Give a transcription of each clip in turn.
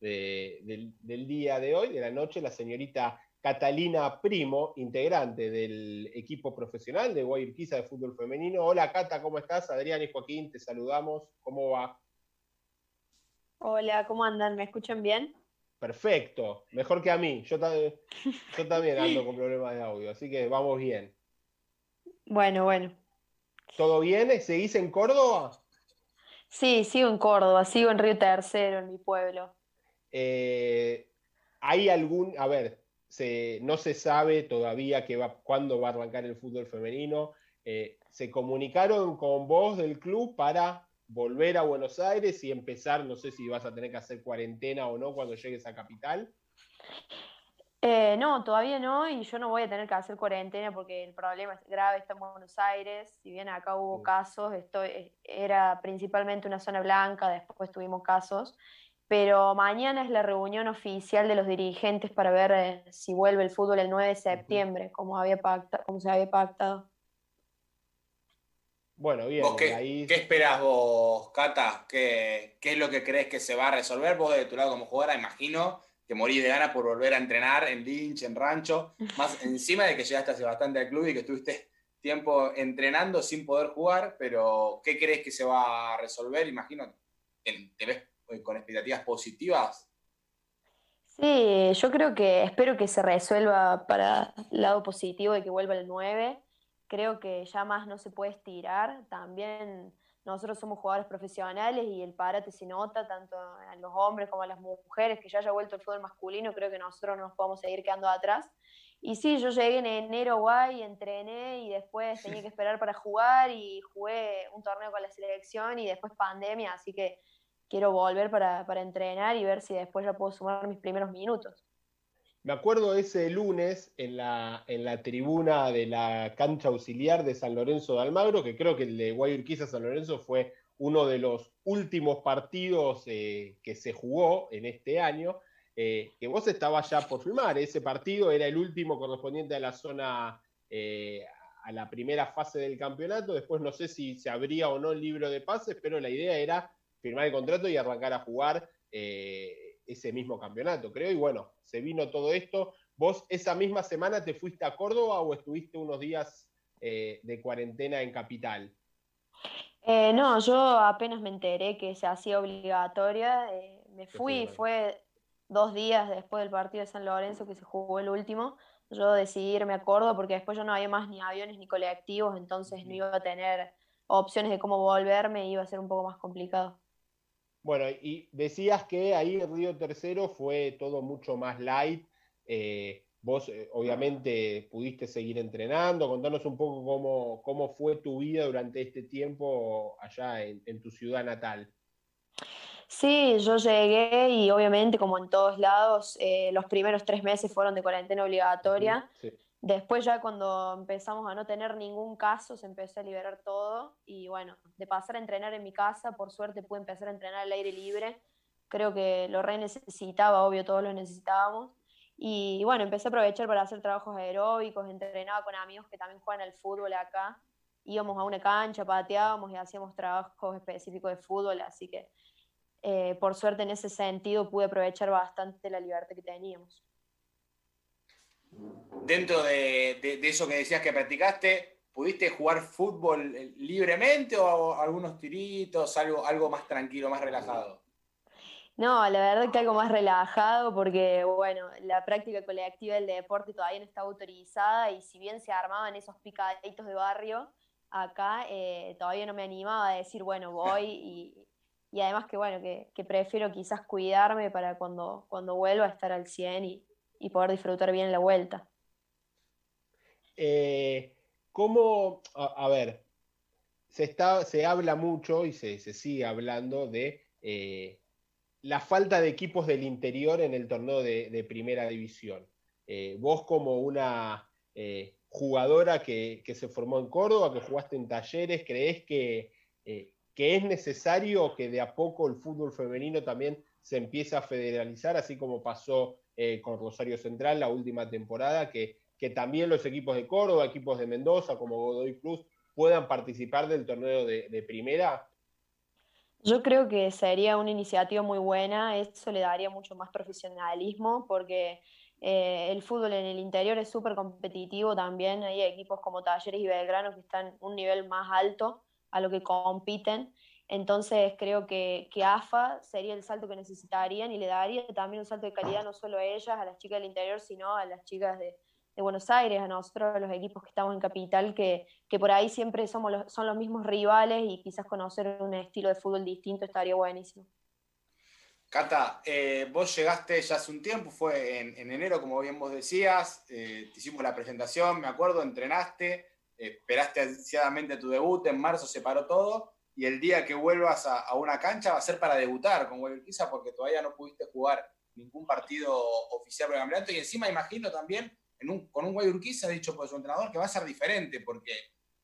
del, día de hoy, de la noche, la señorita Catalina Primo, integrante del equipo profesional de Guayurquiza de fútbol femenino. Hola Cata, ¿cómo estás? Adrián y Joaquín, te saludamos. ¿Cómo va? Hola, ¿cómo andan? ¿Me escuchan bien? Perfecto, mejor que a mí. Yo, yo también ando con problemas de audio, así que vamos bien. Bueno, bueno. ¿Todo bien? ¿Seguís en Córdoba? Sí, sigo en Córdoba, sigo en Río Tercero, en mi pueblo. Eh, ¿Hay algún, a ver, no se sabe todavía que va, cuándo va a arrancar el fútbol femenino? Eh, ¿Se comunicaron con vos del club para volver a Buenos Aires y empezar, no sé si vas a tener que hacer cuarentena o no cuando llegues a Capital? Eh, no, todavía no, y yo no voy a tener que hacer cuarentena porque el problema es grave, estamos en Buenos Aires, si bien acá hubo casos, esto era principalmente una zona blanca, después tuvimos casos, pero mañana es la reunión oficial de los dirigentes para ver eh, si vuelve el fútbol el 9 de septiembre, como, había como se había pactado. Bueno, bien. qué, esperas vos, Cata? ¿Qué, ¿Qué, es lo que crees que se va a resolver? Vos de tu lado como jugadora, imagino que morís de ganas por volver a entrenar en Lynch, en Rancho, más encima de que llegaste hace bastante al club y que estuviste tiempo entrenando sin poder jugar, pero ¿qué crees que se va a resolver? Imagino, ¿te ves con expectativas positivas? Sí, yo creo que espero que se resuelva para el lado positivo de que vuelva el 9 creo que ya más no se puede estirar. También nosotros somos jugadores profesionales y el parate se nota tanto en los hombres como en las mujeres, que ya haya vuelto el fútbol masculino, creo que nosotros no nos podemos seguir quedando atrás. Y sí, yo llegué en enero guay, entrené y después tenía que esperar para jugar y jugué un torneo con la selección y después pandemia, así que quiero volver para, para entrenar y ver si después ya puedo sumar mis primeros minutos. Me acuerdo ese lunes en la, en la tribuna de la cancha auxiliar de San Lorenzo de Almagro, que creo que el de Guayurquiza San Lorenzo fue uno de los últimos partidos eh, que se jugó en este año, eh, que vos estabas ya por filmar. Ese partido era el último correspondiente a la zona, eh, a la primera fase del campeonato. Después no sé si se abría o no el libro de pases, pero la idea era firmar el contrato y arrancar a jugar ese mismo campeonato, creo. Y bueno, se vino todo esto. ¿Vos esa misma semana te fuiste a Córdoba o estuviste unos días eh, de cuarentena en Capital? Eh, no, yo apenas me enteré que se hacía obligatoria. Eh, me fui, fue dos días después del partido de San Lorenzo que se jugó el último. Yo decidí irme a Córdoba porque después yo no había más ni aviones ni colectivos, entonces no iba a tener opciones de cómo volverme, iba a ser un poco más complicado. Bueno, y decías que ahí en Río Tercero fue todo mucho más light. Eh, vos eh, obviamente pudiste seguir entrenando. Contanos un poco cómo, cómo fue tu vida durante este tiempo allá en, tu ciudad natal. Sí, yo llegué y obviamente como en todos lados, eh, los primeros tres meses fueron de cuarentena obligatoria. Sí. Después ya cuando empezamos a no tener ningún caso, se empezó a liberar todo y bueno, de pasar a entrenar en mi casa, por suerte pude empezar a entrenar al aire libre. Creo que lo re necesitaba, obvio, todos lo necesitábamos. Y bueno, empecé a aprovechar para hacer trabajos aeróbicos, entrenaba con amigos que también juegan al fútbol acá. Íbamos a una cancha, pateábamos y hacíamos trabajos específicos de fútbol, así que eh, por suerte en ese sentido pude aprovechar bastante la libertad que teníamos dentro de, eso que decías que practicaste, ¿pudiste jugar fútbol eh, libremente o algunos tiritos, algo, algo más tranquilo, más relajado? No, la verdad que algo más relajado porque, bueno, la práctica colectiva del deporte todavía no está autorizada y si bien se armaban esos picaditos de barrio, acá eh, todavía no me animaba a decir, bueno, voy y, y además que, bueno, que, que, prefiero quizás cuidarme para cuando, cuando vuelva a estar al 100 y, y poder disfrutar bien la vuelta. Eh, ¿Cómo, a, ver, se, está, se habla mucho y se, sigue hablando de eh, la falta de equipos del interior en el torneo de, primera división? Eh, vos como una jugadora que, se formó en Córdoba, que jugaste en talleres, ¿crees que, que es necesario que de a poco el fútbol femenino también se empiece a federalizar, así como pasó eh, con Rosario Central la última temporada, que, que también los equipos de Córdoba, equipos de Mendoza como Godoy Cruz puedan participar del torneo de, primera? Yo creo que sería una iniciativa muy buena, eso le daría mucho más profesionalismo porque eh, el fútbol en el interior es súper competitivo también, hay equipos como Talleres y Belgrano que están un nivel más alto a lo que compiten, entonces creo que, que AFA sería el salto que necesitarían y le daría también un salto de calidad no solo a ellas, a las chicas del interior, sino a las chicas de, de Buenos Aires, a nosotros, los equipos que estamos en Capital, que, que por ahí siempre somos los, son los mismos rivales y quizás conocer un estilo de fútbol distinto estaría buenísimo. Cata, eh, vos llegaste ya hace un tiempo, fue en, enero, como bien vos decías, eh, te hicimos la presentación, me acuerdo, entrenaste, esperaste ansiadamente tu debut, en marzo se paró todo, y el día que vuelvas a, una cancha va a ser para debutar con Guayurquiza, porque todavía no pudiste jugar ningún partido oficial por el campeonato, y encima imagino también con un Guayurquiza, dicho por su entrenador, que va a ser diferente, porque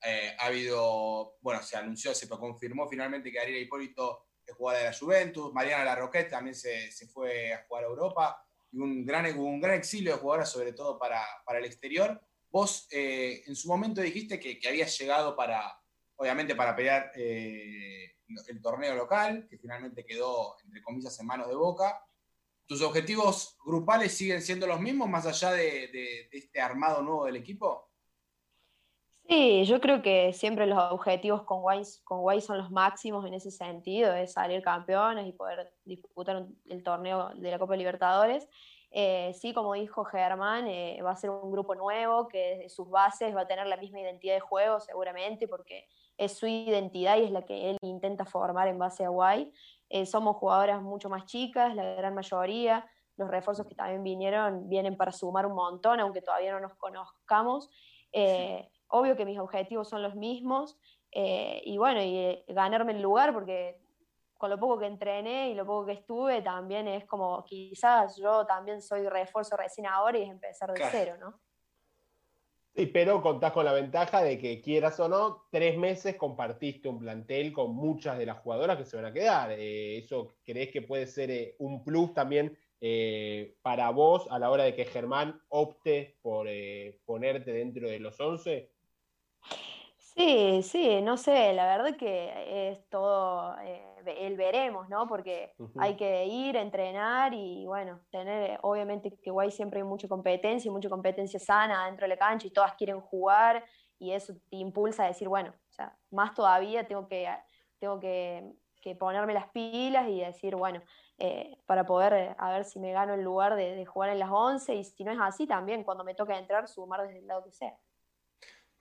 eh, ha habido, bueno, se anunció, se confirmó finalmente que Ariel Hipólito es jugadora de la Juventus, Mariana Larroquette también se, fue a jugar a Europa, y un gran, un gran exilio de jugadoras, sobre todo para, el exterior. Vos eh, en su momento dijiste que habías llegado para, obviamente, para pelear eh, el torneo local, que finalmente quedó, entre comillas, en manos de Boca, ¿Tus objetivos grupales siguen siendo los mismos más allá de, este armado nuevo del equipo? Sí, yo creo que siempre los objetivos con Guay, con son los máximos en ese sentido, es salir campeones y poder disputar el torneo de la Copa Libertadores. Eh, sí, como dijo Germán, eh, va a ser un grupo nuevo que desde sus bases va a tener la misma identidad de juego seguramente porque es su identidad y es la que él intenta formar en base a Guay. Eh, somos jugadoras mucho más chicas, la gran mayoría. Los refuerzos que también vinieron vienen para sumar un montón, aunque todavía no nos conozcamos. Eh, obvio que mis objetivos son los mismos. Eh, y bueno, y ganarme el lugar, porque con lo poco que entrené y lo poco que estuve, también es como quizás yo también soy refuerzo recién ahora y es empezar de cero, ¿no? Sí, pero contás con la ventaja de que quieras o no, tres meses compartiste un plantel con muchas de las jugadoras que se van a quedar. Eh, ¿Eso crees que puede ser eh, un plus también eh, para vos a la hora de que Germán opte por ponerte dentro de los 11? Sí, sí, no sé, la verdad que es todo eh, el veremos, ¿no? Porque hay que ir, entrenar y bueno, tener, obviamente que Guay siempre hay mucha competencia, mucha competencia sana dentro de la cancha y todas quieren jugar y eso te impulsa a decir, bueno, o sea, más todavía tengo que, tengo que, ponerme las pilas y decir, bueno, eh, para poder a ver si me gano el lugar de, de jugar en las 11 y si no es así también, cuando me toque entrar, sumar desde el lado que sea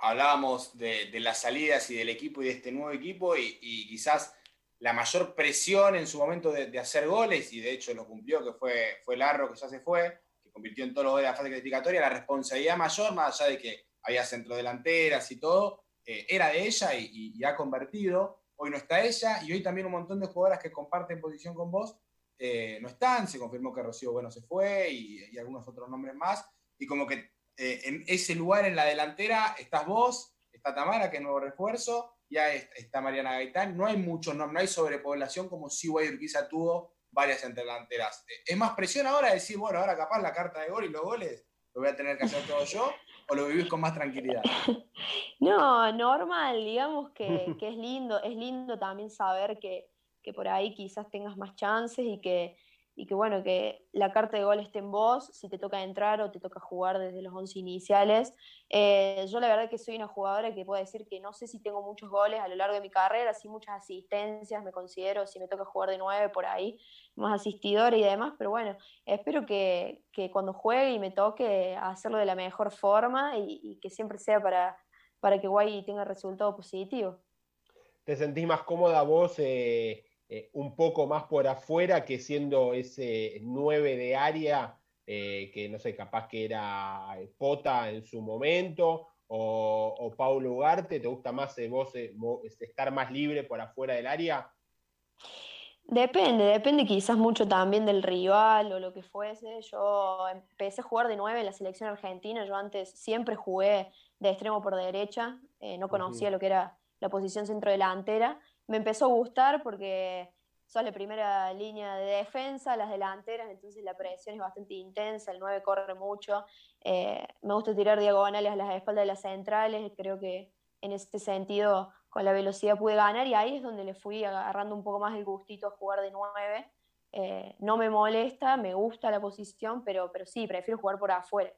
hablábamos de, las salidas y del equipo y de este nuevo equipo y, quizás la mayor presión en su momento de, hacer goles, y de hecho lo cumplió, que fue, fue Larro, que ya se fue, que convirtió en todos los goles de la fase clasificatoria, la responsabilidad mayor, más allá de que había centrodelanteras y todo, eh, era de ella y, ha convertido. Hoy no está ella y hoy también un montón de jugadoras que comparten posición con vos eh, no están. Se confirmó que Rocío Bueno se fue y, y algunos otros nombres más. Y como que eh, en ese lugar en la delantera estás vos, está Tamara, que es nuevo refuerzo, ya está Mariana Gaitán. No hay mucho, no, no hay sobrepoblación como si Urquiza tuvo varias delanteras. Eh, ¿Es más presión ahora decir, bueno, ahora capaz la carta de gol y los goles lo voy a tener que hacer todo yo? ¿O lo vivís con más tranquilidad? No, normal, digamos que, que es lindo, es lindo también saber que, que por ahí quizás tengas más chances y que, y que bueno, que la carta de gol esté en vos, si te toca entrar o te toca jugar desde los 11 iniciales. Eh, yo la verdad que soy una jugadora que puedo decir que no sé si tengo muchos goles a lo largo de mi carrera, sí muchas asistencias, me considero, si me toca jugar de 9 por ahí, más asistidora y demás, pero bueno, espero que, que cuando juegue y me toque hacerlo de la mejor forma y, que siempre sea para, para que Guay tenga resultado positivo. ¿Te sentís más cómoda vos? Eh eh, un poco más por afuera que siendo ese 9 de área, eh, que no sé, capaz que era eh, Pota en su momento, o, Paulo Ugarte, ¿te gusta más vos estar más libre por afuera del área? Depende, depende quizás mucho también del rival o lo que fuese. Yo empecé a jugar de 9 en la selección argentina, yo antes siempre jugué de extremo por derecha, no conocía lo que era la posición centrodelantera me empezó a gustar porque sos la primera línea de defensa, las delanteras, entonces la presión es bastante intensa, el 9 corre mucho. Eh, me gusta tirar diagonales a las espaldas de las centrales, creo que en este sentido con la velocidad pude ganar y ahí es donde le fui agarrando un poco más el gustito a jugar de nueve. Eh, no me molesta, me gusta la posición, pero, pero sí, prefiero jugar por afuera.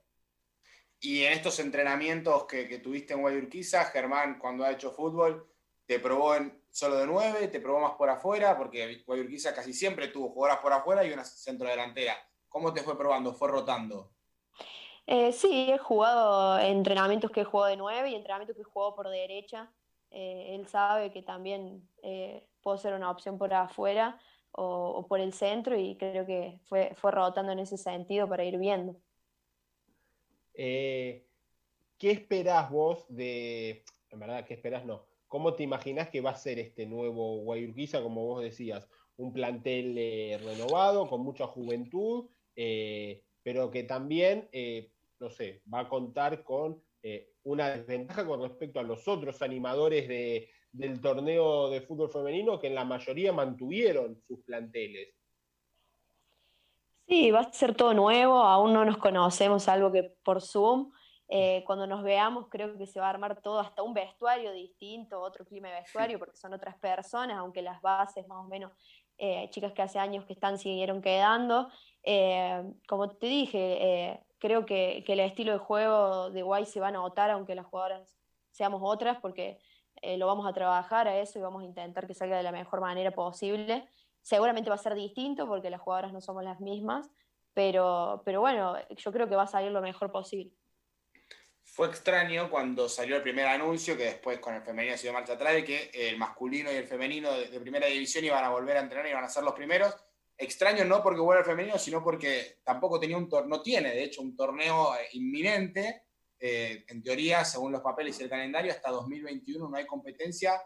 Y en estos entrenamientos que, tuviste en Guayurquiza, Germán, cuando ha hecho fútbol, te probó en, solo de nueve, te probó más por afuera, porque Guayurquiza casi siempre tuvo jugadoras por afuera y una centro delantera. ¿Cómo te fue probando? ¿Fue rotando? Eh, sí, he jugado entrenamientos que he jugado de nueve y entrenamientos que he jugado por derecha. Eh, él sabe que también eh, puedo ser una opción por afuera o, por el centro y creo que fue, fue rotando en ese sentido para ir viendo. ¿Qué esperás vos de, en verdad, qué esperás no? ¿Cómo te imaginás que va a ser este nuevo Guayurquiza, como vos decías? Un plantel renovado, con mucha juventud, pero que también, no sé, va a contar con una desventaja con respecto a los otros animadores del torneo de fútbol femenino que en la mayoría mantuvieron sus planteles. Sí, va a ser todo nuevo, aún no nos conocemos, algo que por Zoom. Eh, cuando nos veamos creo que se va a armar todo, hasta un vestuario distinto, otro clima de vestuario, porque son otras personas, aunque las bases más o menos, eh, chicas que hace años que están siguieron quedando. Eh, como te dije, creo que, el estilo de juego de Guay se va a notar, aunque las jugadoras seamos otras, porque lo vamos a trabajar a eso y vamos a intentar que salga de la mejor manera posible. Seguramente va a ser distinto porque las jugadoras no somos las mismas, pero, pero bueno, yo creo que va a salir lo mejor posible. Fue extraño cuando salió el primer anuncio, que después con el femenino se dio marcha atrás, de que el masculino y el femenino de, primera división iban a volver a entrenar y iban a ser los primeros extraño no porque vuelve al femenino, sino porque tampoco tenía un no tiene, de hecho, un torneo eh, inminente. Eh, en teoría, según los papeles y el calendario, hasta 2021 no hay competencia.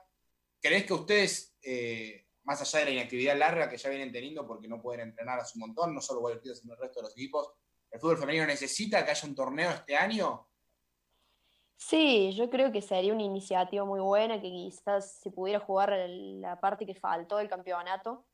¿Crees que ustedes, eh, más allá de la inactividad larga que ya vienen teniendo porque no pueden entrenar a su montón, no solo Guadalquivir, sino el resto de los equipos, el fútbol femenino necesita que haya un torneo este año? Sí, yo creo que sería una iniciativa muy buena, que quizás se pudiera jugar la parte que faltó del campeonato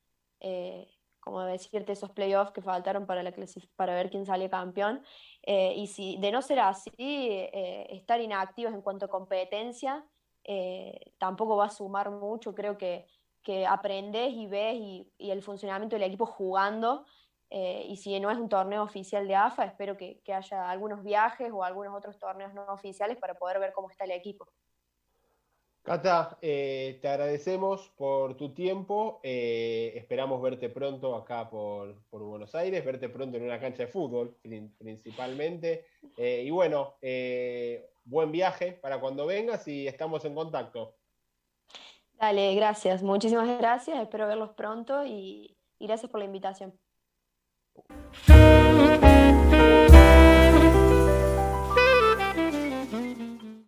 como decirte, esos playoffs que faltaron para, la para ver quién sale campeón. Eh, y si de no ser así, eh, estar inactivos en cuanto a competencia eh, tampoco va a sumar mucho. Creo que, que aprendes y ves y, el funcionamiento del equipo jugando. Y si no es un torneo oficial de AFA, espero que, que haya algunos viajes o algunos otros torneos no oficiales para poder ver cómo está el equipo. Cata, eh, te agradecemos por tu tiempo. Eh, esperamos verte pronto acá por, Buenos Aires, verte pronto en una cancha de fútbol principalmente. Eh, y bueno, buen viaje para cuando vengas y estamos en contacto. Dale, gracias. Muchísimas gracias. Espero verlos pronto y, y gracias por la invitación. Thank you.